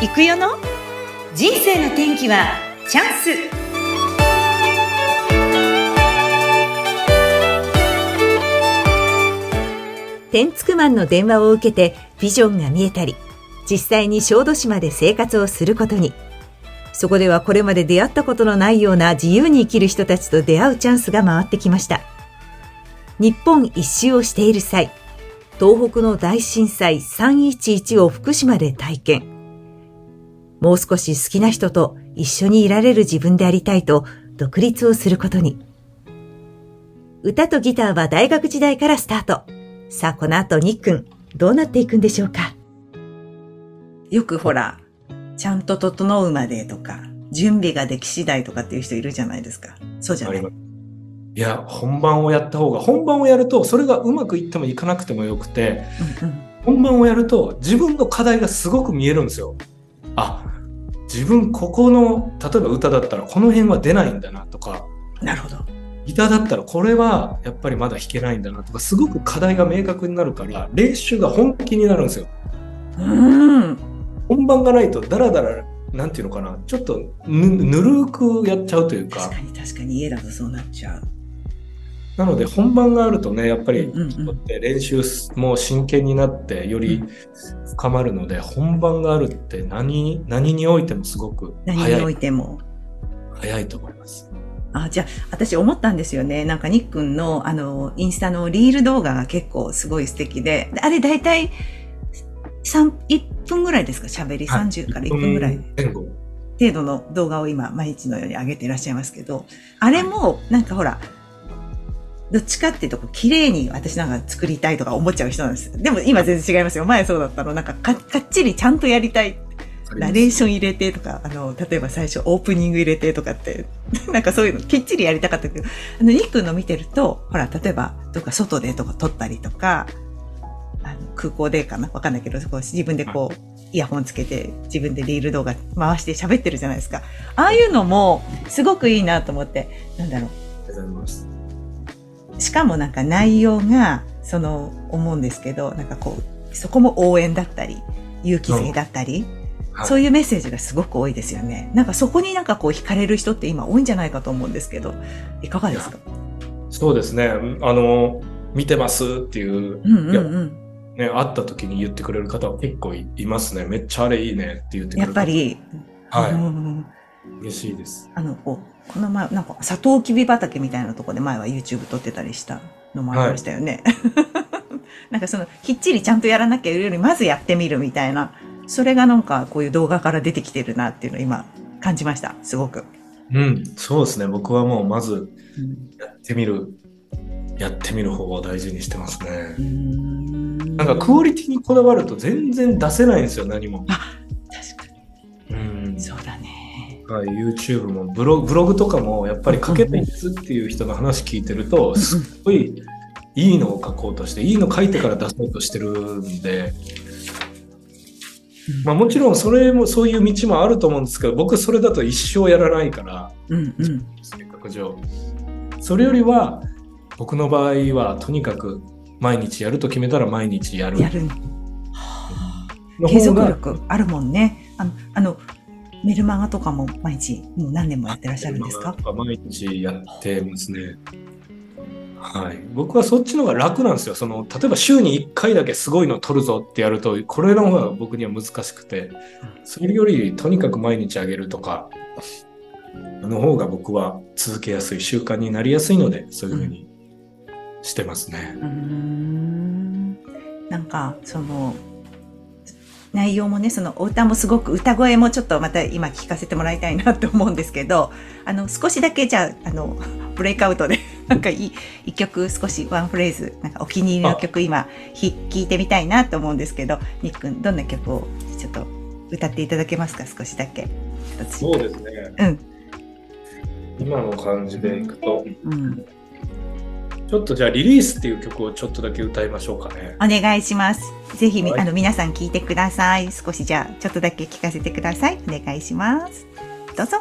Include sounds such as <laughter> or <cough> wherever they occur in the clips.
行くよの？人生の天気はチャンス。天竺マンの電話を受けてビジョンが見えたり実際に小豆島で生活をすることに。そこではこれまで出会ったことのないような自由に生きる人たちと出会うチャンスが回ってきました。日本一周をしている際東北の大震災311を福島で体験。もう少し好きな人と一緒にいられる自分でありたいと独立をすることに。歌とギターは大学時代からスタート。さあ、この後、ニックン、どうなっていくんでしょうか？よくほら、ちゃんと整うまでとか、準備ができ次第とかっていう人いるじゃないですか。そうじゃない？いや、本番をやった方が、本番をやると、それがうまくいってもいかなくてもよくて、うんうん、本番をやると、自分の課題がすごく見えるんですよ。あ、自分ここの例えば歌だったらこの辺は出ないんだなとかなるほどギターだったらこれはやっぱりまだ弾けないんだなとかすごく課題が明確になるから練習が本気になるんですよ。うん本番がないとダラダラなんていうのかなちょっとぬぬるくやっちゃうというか確かに確かに家だとそうなっちゃう。なので本番があるとねやっぱり練習も真剣になってより深まるので、本番があるって何何においてもすごく早い。何においても。早いと思います。あじゃあ私思ったんですよね。なんかニックンのあのインスタのリール動画が結構すごい素敵で。あれ大体1分ぐらいですか？喋り、はい、30から1分ぐらい。程度の動画を今毎日のように上げていらっしゃいますけど、あれもなんかほら、どっちかっていうと、綺麗に私なんか作りたいとか思っちゃう人なんです。でも今全然違いますよ。前そうだったの。なんかかかっちりちゃんとやりたい。ナレーション入れてとか、あの、例えば最初オープニング入れてとかって、<laughs> なんかそういうのきっちりやりたかったけど、あの、ニックの見てると、ほら、例えば、どっか外でとか撮ったりとか、あの空港でかな？わかんないけど、こう自分でこう、イヤホンつけて自分でリール動画回して喋ってるじゃないですか。ああいうのもすごくいいなと思って、なんだろう。ありがとうございます。しかもなんか内容が、その、思うんですけど、なんかこう、そこも応援だったり、勇気づけだったり、そういうメッセージがすごく多いですよね。なんかそこになんかこう惹かれる人って今多いんじゃないかと思うんですけど、いかがですか？そうですね。あの、見てますっていう、うんうんうんね、会った時に言ってくれる方は結構いますね。めっちゃあれいいねって言ってくれる。やっぱり。はい。うん、嬉しいです。あの、こう、この前、なんか、サトウキビ畑みたいなとこで前は YouTube 撮ってたりしたのもありましたよね。はい、<laughs> なんかその、きっちりちゃんとやらなきゃいけないより、まずやってみるみたいな、それがなんかこういう動画から出てきてるなっていうのを今感じました。すごく。うん、そうですね。僕はもうまず、やってみる、うん、やってみる方を大事にしてますね。んなんかクオリティにこだわると全然出せないんですよ、何も。あ、確かに。うん。そうだね。はい、YouTube もブロブログとかもやっぱり書けないですっていう人の話聞いてると、すっごいいいのを書こうとして、いいの書いてから出そうとしてるんで、まあ、もちろんそれもそういう道もあると思うんですけど僕それだと一生やらないから、うんうん、性格上。それよりは僕の場合はとにかく毎日やると決めたら毎日やる。やる。継続力あるもんね。あのあのメルマガとかも毎日、もう何年もやってらっしゃるんですか？毎日やってますね。はい。僕はそっちの方が楽なんですよ。その、例えば週に1回だけすごいの撮るぞってやると、これの方が僕には難しくて、それよりとにかく毎日あげるとか、の方が僕は続けやすい、習慣になりやすいので、そういうふうにしてますね。うん。なんか、その、内容もね、そのお歌もすごく、歌声もちょっとまた今聞かせてもらいたいなと思うんですけど、あの、少しだけじゃあ、あの、ブレイクアウトで、<laughs> なんかいい、一曲少しワンフレーズ、なんかお気に入りの曲今、弾いてみたいなと思うんですけど、ニックン、どんな曲をちょっと歌っていただけますか、少しだけ。そうですね。うん。今の感じでいくと、うん。ちょっとじゃあリリースっていう曲をちょっとだけ歌いましょうかね。お願いします。ぜひ、はい、あの皆さん聞いてください。少しじゃあちょっとだけ聞かせてください。お願いします。どうぞ。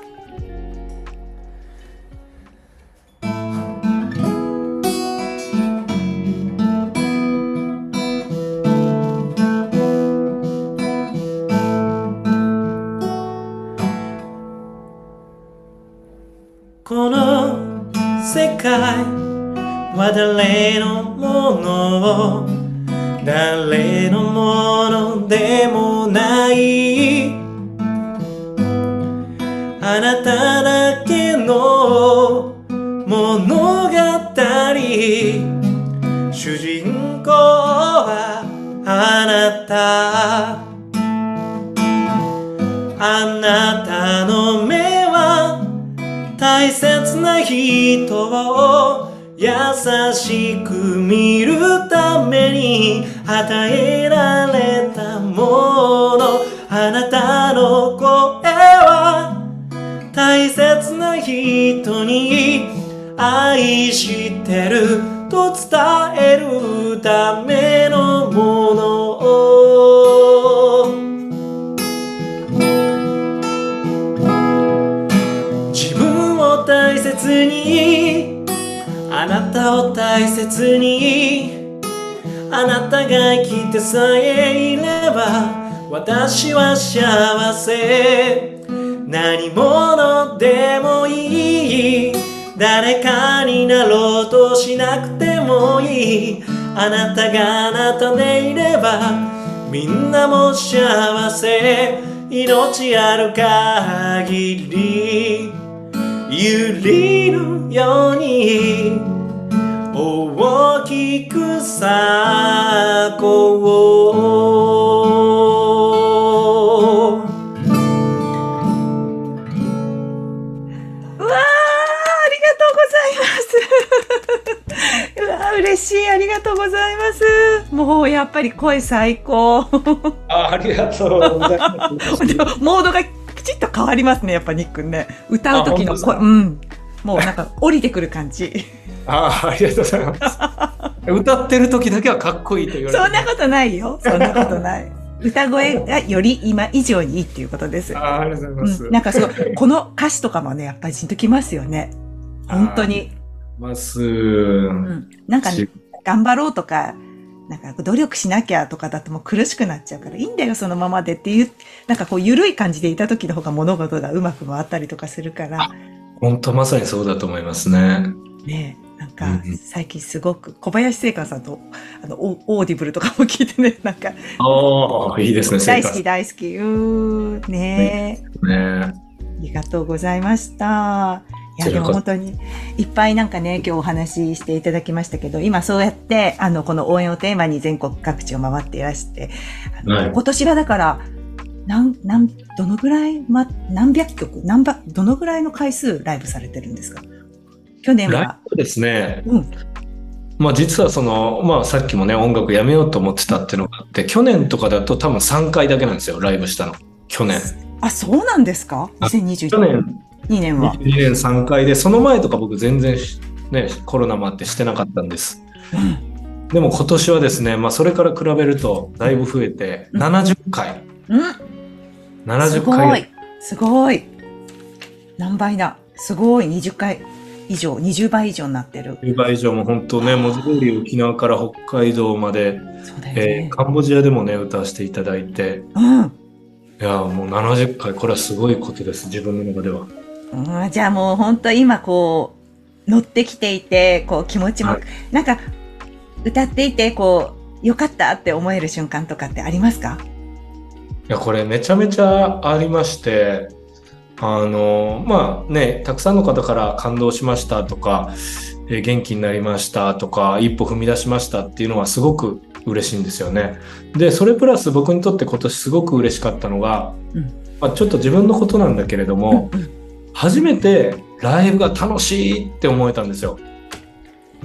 この世界は誰のもの誰のものでもない。あなただけの物語主人公はあなた。あなたの目は大切な人を優しく見るために与えられたものあなたの声は大切な人に愛してると伝えるためのもの。たを大切に。あなたが生きてさえいれば私は幸せ。何者でもいい。誰かになろうとしなくてもいい。あなたがあなたでいればみんなも幸せ。命ある限り。揺れるように。大きく咲こううわーありがとうございます。うわー嬉しい。ありがとうございます。もうやっぱり声最高。あありがとうございます。<laughs> モードがきちっと変わりますね、やっぱニックンね。歌う時の声。うん。もうなんか降りてくる感じ。<laughs> ああ、ありがとうございます。歌ってる時だけはかっこいいと言われて。そんなことないよ。そんなことない。<laughs> 歌声がより今以上にいいっていうことです。ああ、ありがとうございます。うん、なんかすごい、この歌詞とかもね、やっぱりじんときますよね。本当に。ます。うん。なんか、頑張ろうとか、なんか努力しなきゃとかだともう苦しくなっちゃうから、いいんだよ、そのままでっていう、なんかこう、緩い感じでいた時の方が物事がうまく回ったりとかするから、本当まさにそうだと思いますね。ねえ、なんか最近すごく、小林正観さんと、あの、オ、Audible とかも聞いてね、<laughs> なんか、ああ、いいですね、大好き生大好き。うーん、ねね。ありがとうございました。いや、でも本当に、いっぱいなんかね、今日お話ししていただきましたけど、今そうやって、あの、この応援をテーマに全国各地を回っていらして、あのはい今年はだから、なん、なん、どのぐらい、ま、何百曲、何ば、どのぐらいの回数ライブされてるんですか？去年は、ブですね。うん、まあ実はその、まあさっきもね、音楽やめようと思ってたっていうのがあって、去年とかだと多分3回だけなんですよ、ライブしたの。去年。あ、そうなんですか？あ ?2021 去年、年は。22年3回で、その前とか僕全然しね、コロナもあってしてなかったんです。うん。でも今年はですね、まあそれから比べるとだいぶ増えて、うん70回。うんす70ご回い。すごい。何倍だすごい。20回以上、20倍以上になってる。10倍以上も本当ね、文字通り沖縄から北海道まで、そうだよえねー。カンボジアでもね、歌わせていただいて、うん。いや、もう70回、これはすごいことです、自分の中では。うん、じゃあもう本当今こう、乗ってきていて、こう気持ちも、はいなんか、歌っていて、こう、よかったって思える瞬間とかってありますか？いや、これめちゃめちゃありまして、あの、まあね、たくさんの方から感動しましたとか、えー元気になりましたとか、一歩踏み出しましたっていうのはすごく嬉しいんですよね。で、それプラス僕にとって今年すごく嬉しかったのが、うんまあ、ちょっと自分のことなんだけれども、初めてライブが楽しいって思えたんですよ。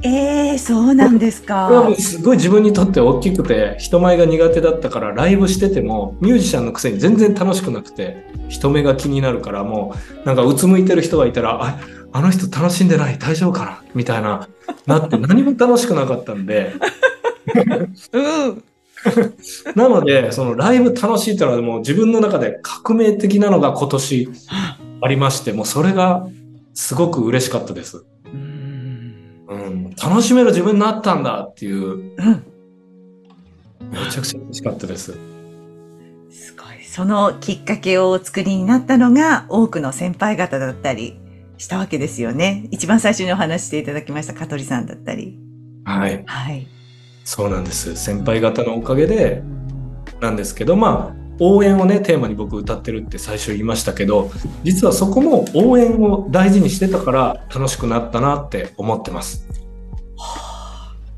ええそうなんですこれはもかう。すごい自分にとって大きくて人前が苦手だったからライブしててもミュージシャンのくせに全然楽しくなくて人目が気になるからもうなんかうつむいてる人がいたらああの人楽しんでない大丈夫かな？みたいななって何も楽しくなかったんでうん。なのでそのライブ楽しいっていうのはもう自分の中で革命的なのが今年ありましてもうそれがすごく嬉しかったです。うん。うん、楽しめる自分になったんだっていううん。めちゃくちゃ嬉しかったです。すごい。そのきっかけをお作りになったのが多くの先輩方だったりしたわけですよね。一番最初にお話していただきました香取さんだったり。はい。はい。そうなんです。先輩方のおかげでなんですけど、まあ、応援をね、テーマに僕歌ってるって最初言いましたけど、実はそこも応援を大事にしてたから楽しくなったなって思ってます。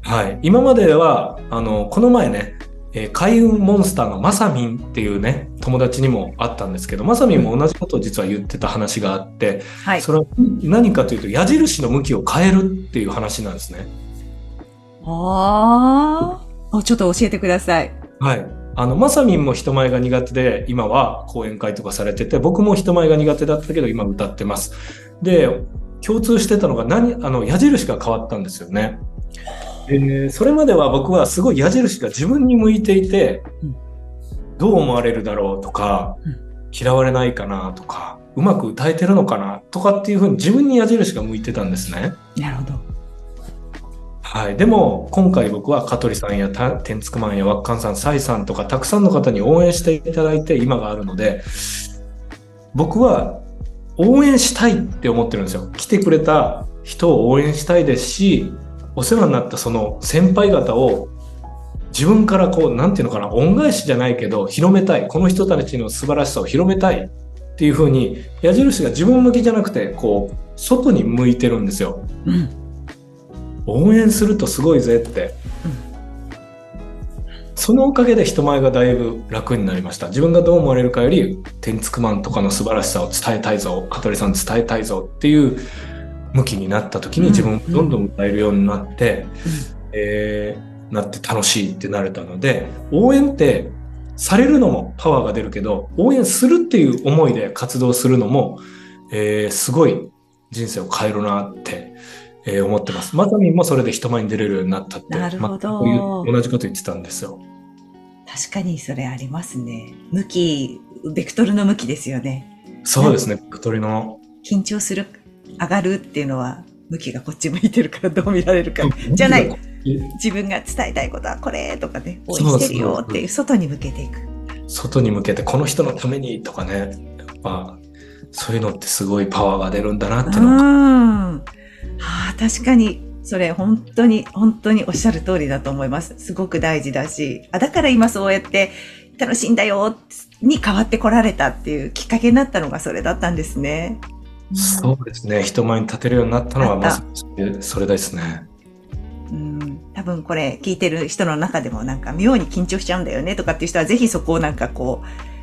はい。今までは、あの、この前ね、えー開運モンスターのまさみんっていうね、友達にもあったんですけど、まさみんも同じことを実は言ってた話があって、はい。それは何かというと、矢印の向きを変えるっていう話なんですね。ああ。ちょっと教えてください。はい。あの、まさみんも人前が苦手で、今は講演会とかされてて、僕も人前が苦手だったけど、今歌ってます。で、共通してたのが何、あの、矢印が変わったんですよね。で、それまでは僕はすごい矢印が自分に向いていてうん、どう思われるだろうとかうん、嫌われないかなとか、うまく歌えてるのかなとかっていうふうに自分に矢印が向いてたんですね。なるほど。はい。でも、今回僕は香取さんや天竺マンやワッカンさん、サイさんとか、たくさんの方に応援していただいて今があるので、僕は応援したいって思ってるんですよ。来てくれた人を応援したいですし、お世話になったその先輩方を自分からこう、なんていうのかな、恩返しじゃないけど、広めたい。この人たちの素晴らしさを広めたいっていうふうに、矢印が自分向きじゃなくて、こう、外に向いてるんですよ。うん。応援するとすごいぜって、そのおかげで人前がだいぶ楽になりました。自分がどう思われるかより天竺マンとかの素晴らしさを伝えたいぞ香取さん伝えたいぞっていう向きになった時にうん。自分もどんどん歌えるようになって、えーなって楽しいってなれたので応援ってされるのもパワーが出るけど応援するっていう思いで活動するのも、えーすごい人生を変えるなって、えー思ってます。まさみんもそれで人前に出れるようになったって、なるほどま同じこと言ってたんですよ。確かにそれありますね。向き、ベクトルの向きですよね。そうですね、小鳥の。緊張する、上がるっていうのは、向きがこっち向いてるからどう見られるか。じゃない。自分が伝えたいことはこれとかね、応援してるよっていう外に向けていく。外に向けてこの人のためにとかね、やっぱそういうのってすごいパワーが出るんだなっていううのが、ん。はあ、確かに、それ本当に、本当におっしゃる通りだと思います。すごく大事だし、あ、だから今そうやって楽しいんだよに変わってこられたっていうきっかけになったのがそれだったんですね。うんそうですね、人前に立てるようになったのはまさにそれですね。うん、多分これ聞いてる人の中でもなんか妙に緊張しちゃうんだよねとかっていう人はぜひそこをなんかこう、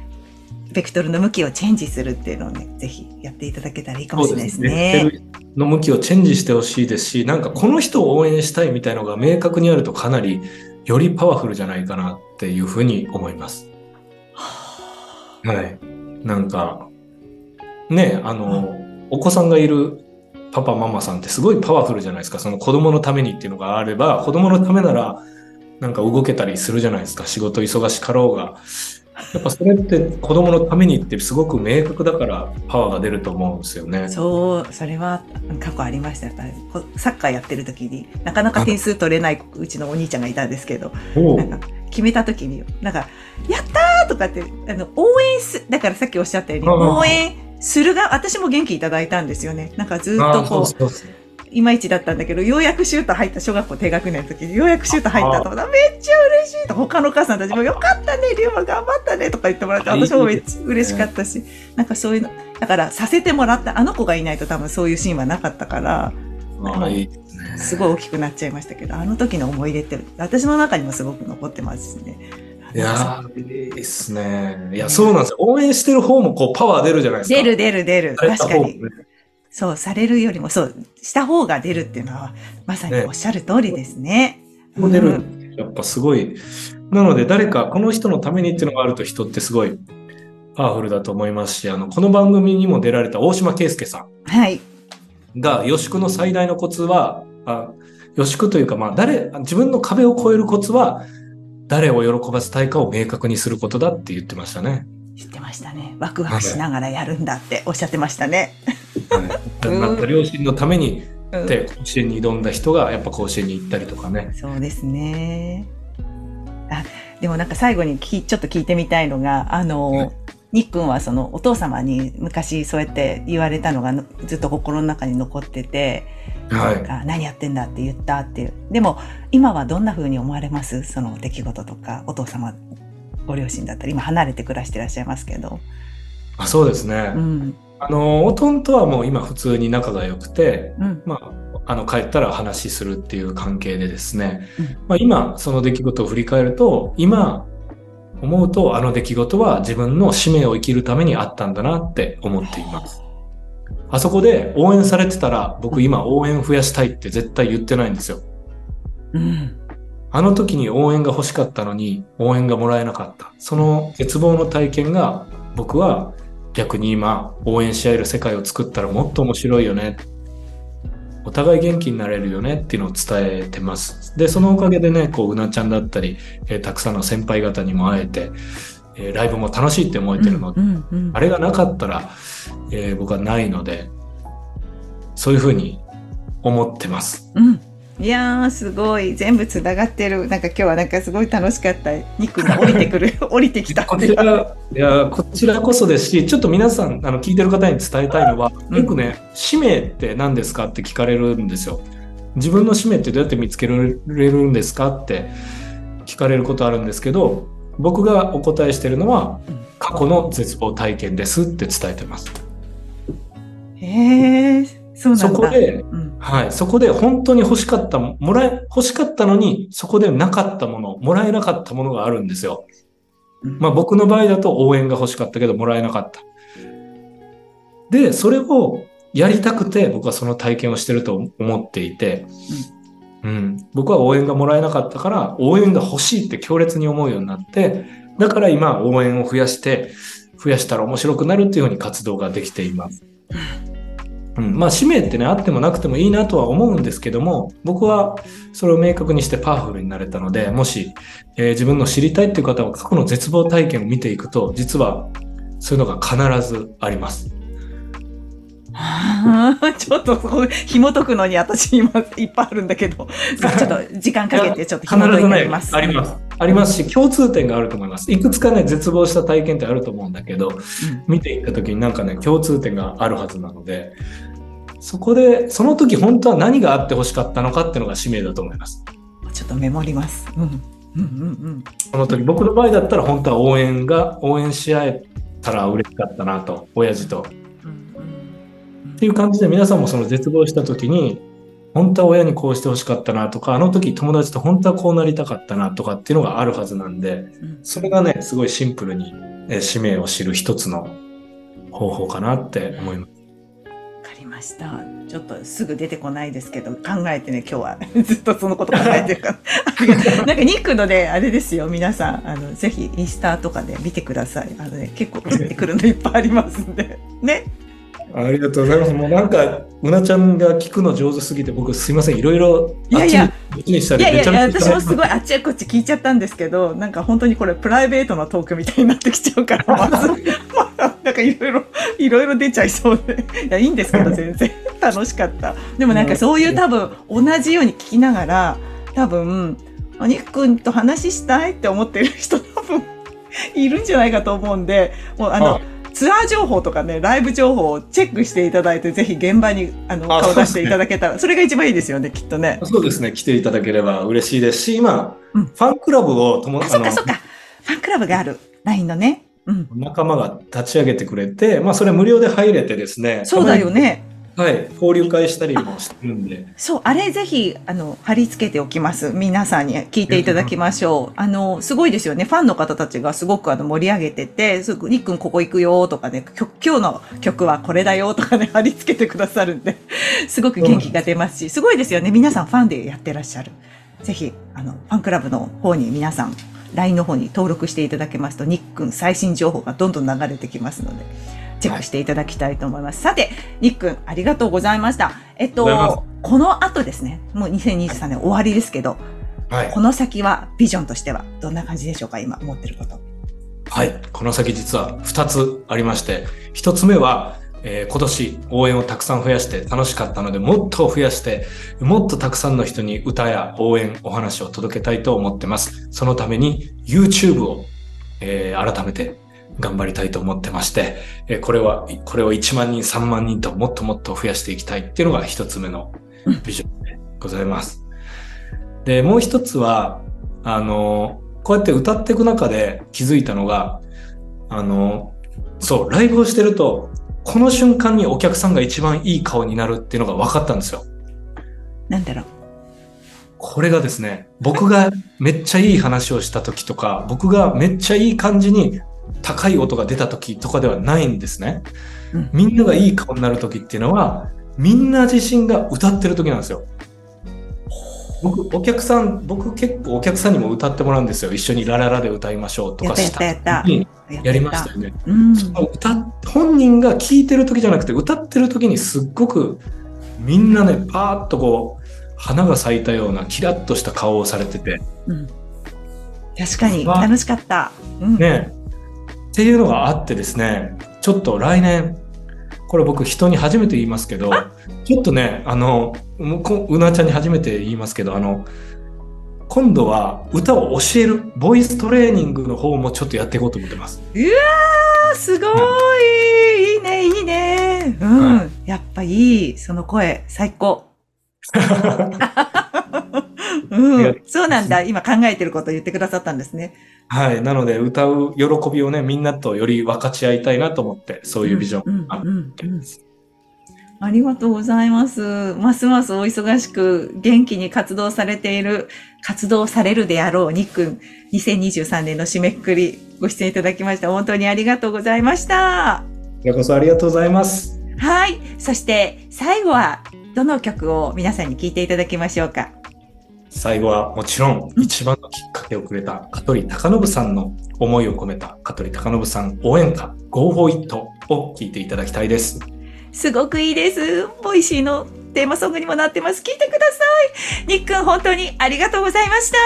ベクトルの向きをチェンジするっていうのをね、ぜひやっていただけたらいいかもしれないですね。そうですねの向きをチェンジしてほしいですし、なんかこの人を応援したいみたいのが明確にあるとかなりよりパワフルじゃないかなっていうふうに思います。はい。なんか、ね、あの、お子さんがいるパパママさんってすごいパワフルじゃないですか。その子供のためにっていうのがあれば、子供のためならなんか動けたりするじゃないですか。仕事忙しかろうが。やっぱそれって子供のためにってすごく明確だからパワーが出ると思うんですよね。そう、それは過去ありました。やっぱりこサッカーやってる時になかなか点数取れないうちのお兄ちゃんがいたんですけど、なんか決めた時に、なんか、やったーとかって、あの、応援す、だからさっきおっしゃったように、応援するが、私も元気いただいたんですよね。なんかずっとこういまいちだったんだけど、ようやくシュート入った、小学校低学年の時に、ようやくシュート入ったと思ったら、めっちゃ嬉しいと、他のお母さんたちも、よかったね、リュウマ頑張ったね、とか言ってもらって、私もめっちゃ嬉しかったし、なんかそういうの、だからさせてもらった、あの子がいないと多分そういうシーンはなかったから、すごい大きくなっちゃいましたけど、あの時の思い出って、私の中にもすごく残ってますしね。いやー、いいですね。いや、そうなんですよ。応援してる方もこうパワー出るじゃないですか。出る出る出る。確かに。そう、されるよりも、そう、した方が出るっていうのは、まさにおっしゃる通りですね。も出るうん。やっぱすごい。なので誰かこの人のためにっていうのがあると人ってすごいパワフルだと思いますし、あの、この番組にも出られた大島圭介さはい。んが、予宿の最大のコツは、あ予宿というか、まあ、誰、自分の壁を越えるコツは、誰を喜ばせたいかを明確にすることだって言ってましたね。知ってましたね。ワクワクしながらやるんだっておっしゃってましたね。はい。<laughs> うんなった両親のために、うんで、甲子園に挑んだ人が、やっぱ甲子園に行ったりとかね。そうですね。あ、でもなんか最後にきちょっと聞いてみたいのが、あの、ニックンはそのお父様に昔そうやって言われたのがのずっと心の中に残ってて、はい。か何やってんだって言ったっていう。でも今はどんな風に思われます？その出来事とか、お父様、ご両親だったり、今離れて暮らしてらっしゃいますけど。あそうですね。うん。あの、おとはもう今普通に仲が良くて、うん。まあ、あの、帰ったら話するっていう関係でですね。うんまあ、今、その出来事を振り返ると、今、思うと、あの出来事は自分の使命を生きるためにあったんだなって思っています。あそこで応援されてたら、僕今応援増やしたいって絶対言ってないんですよ。うん。あの時に応援が欲しかったのに応援がもらえなかった。その絶望の体験が僕は逆に今応援し合える世界を作ったらもっと面白いよね。お互い元気になれるよねっていうのを伝えてます。で、そのおかげでね、こう、うなちゃんだったり、えーたくさんの先輩方にも会えて、えーライブも楽しいって思えてるので、うんうんあれがなかったら、えー僕はないので、そういうふうに思ってます。うん。いやー、すごい。全部つながってる。なんか今日はなんかすごい楽しかった。ニックに降りてくる。<laughs> 降りてきた。こちら、いや、こちらこそですし、ちょっと皆さん、あの、聞いてる方に伝えたいのは、うんよくね、使命って何ですかって聞かれるんですよ。自分の使命ってどうやって見つけられるんですかって聞かれることあるんですけど、僕がお答えしてるのはうん、過去の絶望体験ですって伝えてます。へえ、そこで、うん。はい、そこで本当に欲しかったも、もらえ、欲しかったのに、そこでなかったもの、もらえなかったものがあるんですよ。うんまあ僕の場合だと応援が欲しかったけどもらえなかった。で、それをやりたくて僕はその体験をしてると思っていて、うん、僕は応援がもらえなかったから応援が欲しいって強烈に思うようになって、だから今応援を増やして、増やしたら面白くなるっていうふうに活動ができています。<laughs> うん、まあ使命ってね、あってもなくてもいいなとは思うんですけども、僕はそれを明確にしてパワフルになれたので、もし、えー自分の知りたいっていう方は過去の絶望体験を見ていくと、実はそういうのが必ずあります。は <laughs> あちょっとこう紐解くのに私今いっぱいあるんだけど、ちょっと時間かけてちょっと必紐解いてみます。あります。ありますし、共通点があると思います。いくつかね、絶望した体験ってあると思うんだけど、見ていった時になんかね、共通点があるはずなので、そこで、その時本当は何があって欲しかったのかっていうのが使命だと思います。うんちょっとメモります。うん。うんうんその時、僕の場合だったら本当は応援が、応援し合えたら嬉しかったなと、親父と。うん。っていう感じで皆さんもその絶望した時に、本当は親にこうして欲しかったなとか、あの時友達と本当はこうなりたかったなとかっていうのがあるはずなんで、うんそれがね、すごいシンプルに、えー使命を知る一つの方法かなって思います。わかりました。ちょっとすぐ出てこないですけど、考えてね、今日は <laughs> ずっとそのこと考えてるから。<laughs> なんかニックのね、あれですよ、皆さん、あの、ぜひインスタとかで見てください。あのね、結構出てくるのいっぱいありますんで。ね。ありがとうございます。もうなんか、うなちゃんが聞くの上手すぎて、僕すいません、いろいろ、いやいやいやいや私もすごいあっちこっち聞いちゃったんですけど、なんか本当にこれプライベートのトークみたいになってきちゃうから、<laughs> まず、まあなんかいろいろ、いろいろ出ちゃいそうで。いや、いいんですけど、全然。楽しかった。でもなんかそういう多分、同じように聞きながら、多分、お肉くんと話したいって思ってる人多分、いるんじゃないかと思うんで、もうあの、あツアー情報とかね、ライブ情報をチェックしていただいて、ぜひ現場にあのあ顔出していただけたら、それが一番いいですよね、きっとね。そうですね、来ていただければ嬉しいですし、今、うんファンクラブを友あ、そっかそっか。ファンクラブがある。LINE のね。うん。仲間が立ち上げてくれて、まあそれ無料で入れてですね。そうだよね。はい、交流会したりもしてるんで。そう、あれぜひ、あの、貼り付けておきます。皆さんに聞いていただきましょう。あの、すごいですよね。ファンの方たちがすごくあの盛り上げてて、すぐ、りっくんここ行くよとかね、今日の曲はこれだよとかね、貼り付けてくださるんで、<laughs> すごく元気が出ますし、すごいですよね。皆さんファンでやってらっしゃる。ぜひ、あの、ファンクラブの方に皆さん、LINE の方に登録していただけますと、にっくん最新情報がどんどん流れてきますので、チェックしていただきたいと思います。さて、にっくん、ありがとうございました。えっと、この後ですね、もう2023年終わりですけど、はいこ。の先は、ビジョンとしては、どんな感じでしょうか今、思ってること。はい。この先実は2つありまして、1つ目は、えー今年応援をたくさん増やして楽しかったので、もっと増やして、もっとたくさんの人に歌や応援、お話を届けたいと思ってます。そのために YouTube を、えー改めて頑張りたいと思ってまして、えーこれは、これを1万人、3万人ともっともっと増やしていきたいっていうのが一つ目のビジョンでございます。で、もう一つは、あの、こうやって歌っていく中で気づいたのが、あの、そう、ライブをしてると、この瞬間にお客さんが一番いい顔になるっていうのが分かったんですよ。なんだろう。これがですね、僕がめっちゃいい話をした時とか、僕がめっちゃいい感じに高い音が出た時とかではないんですね。うんみんながいい顔になる時っていうのは、みんな自身が歌ってる時なんですよ。僕、お客さん、僕結構お客さんにも歌ってもらうんですよ。一緒にラララで歌いましょうとかしったやった。うんややりましたよね。うん。その歌っ本人が聴いてる時じゃなくて歌ってる時にすっごくみんなねパーッとこう花が咲いたようなキラッとした顔をされててうん確かに、まあ楽しかった。うん。ねっていうのがあってですねちょっと来年これ僕人に初めて言いますけど <laughs> ちょっとねあのうなちゃんに初めて言いますけどあの今度は歌を教えるボイストレーニングの方もちょっとやっていこうと思ってます。あすごいいいね、いいね。うん。はやっぱいい。その声、最高。<laughs> うん。そうなんだ。今考えてることを言ってくださったんですね。はい。なので、歌う喜びをね、みんなとより分かち合いたいなと思って、そういうビジョンがあってます。ありがとうございます。ますますお忙しく元気に活動されている、活動されるであろう、にっくん2023年の締めくくりご出演いただきました。本当にありがとうございました。こちらこそありがとうございます。はい。そして最後はどの曲を皆さんに聴いていただきましょうか。最後はもちろん、うん一番のきっかけをくれた香取隆信さんの思いを込めた香取隆信さん応援歌 Go for It を聴いていただきたいです。すごくいいです。 Voicy のテーマソングにもなってます。聴いてください。にっくん本当にありがとうございました。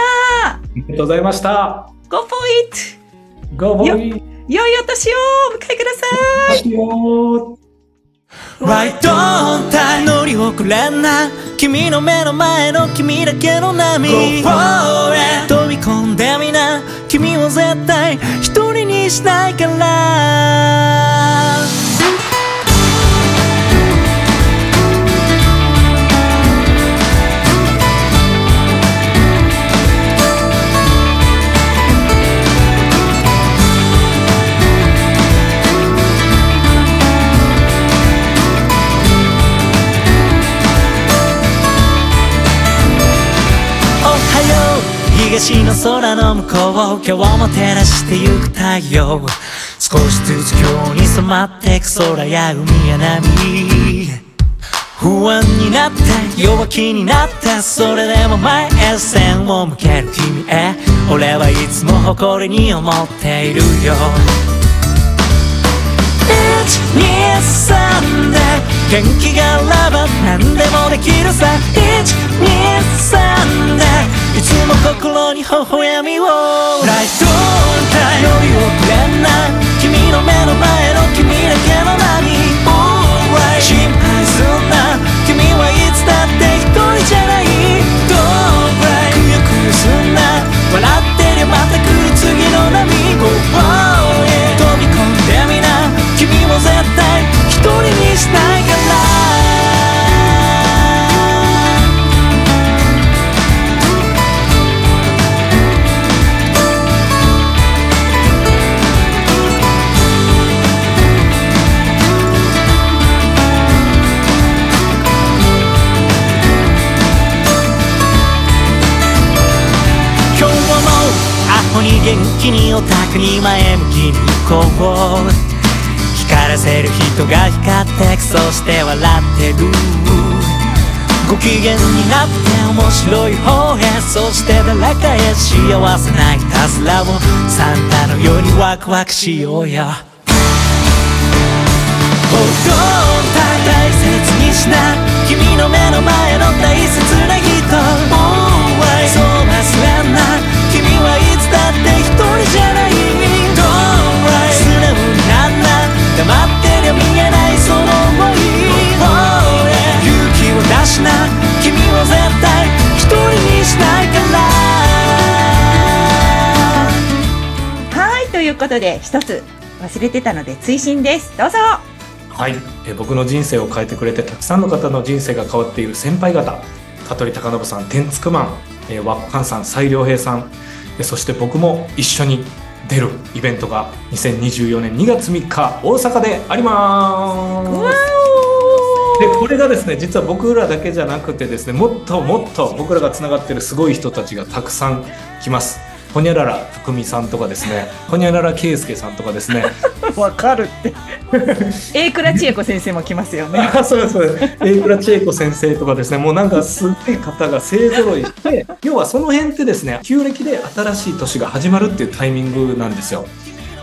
ありがとうございました。Go for it! Go for It! 良いお年をお迎えください。よ Right on time 乗り遅れんな？君の目の前の君だけの波。Go for it. 飛び込んでみな。君を絶対一人にしないから空の向こうを今日も照らしてゆく太陽少しずつ今日に染まってく空や海や波不安になって弱気になってそれでも前へ線を向ける君へ俺はいつも誇りに思っているよ123で元気があれば何でもできるさ123で心に微笑みを。ライトタイ乗り遅れんな君の目の前の君だけの波 Alright 心配すんな君はいつだって一人じゃない。Don't cry くよくよすんな。笑ってりゃまた来る次の波 Go for it 飛び込んでみな。君も絶対一人にしない。気にオタクに前向きに行こう光らせる人が光ってくそして笑ってる。ご機嫌になって面白い方へそして誰かへ幸せない。たずらをサンタのようにワクワクしようよほど大切にしな。君の目の前の大切な人。じゃない Don't worry 素直になんな黙ってりゃ見えないその想い勇気を出しな君を絶対一人にしないからはい、ということで、一つ忘れてたので追伸です。どうぞはい、え僕の人生を変えてくれてたくさんの方の人生が変わっている先輩方香取孝信さん天竺マン、えー、ワッカンさん西良平さんえーそして僕も一緒に出るイベントが2024年2月3日大阪であります。でこれがですね実は僕らだけじゃなくてですねもっともっと僕らがつながってるすごい人たちがたくさん来ますほにゃららふくみさんとかですねほにゃららけいすけさんとかですね <laughs> わかるって。英倉千恵子先生も来ますよね。あ <laughs> そうですそうです。エイクラチェイコ先生とかですね、もうなんかすごい方が勢ぞろいして、要はその辺ってですね、旧暦で新しい年が始まるっていうタイミングなんですよ。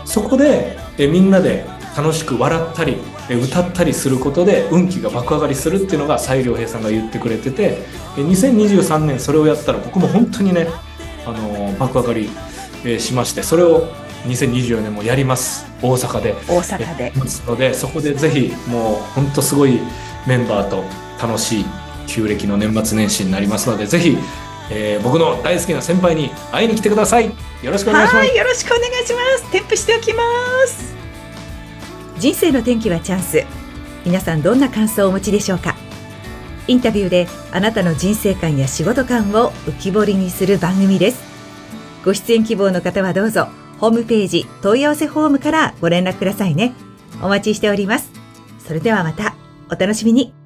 そこでえみんなで楽しく笑ったりえ歌ったりすることで運気が爆上がりするっていうのが西良平さんが言ってくれててえ2023年それをやったら僕も本当にね、あのー爆上がりえしましてそれを2024年もやります大阪で。大阪で。ますのでそこでぜひもう本当すごいメンバーと楽しい旧暦の年末年始になりますのでぜひ、えー僕の大好きな先輩に会いに来てくださいよろしくお願いしますはい、よろしくお願いします。添付しておきます。人生の転機はチャンス。皆さんどんな感想をお持ちでしょうか？インタビューであなたの人生観や仕事観を浮き彫りにする番組です。ご出演希望の方はどうぞ、ホームページ問い合わせフォームからご連絡くださいね。お待ちしております。それではまた、お楽しみに。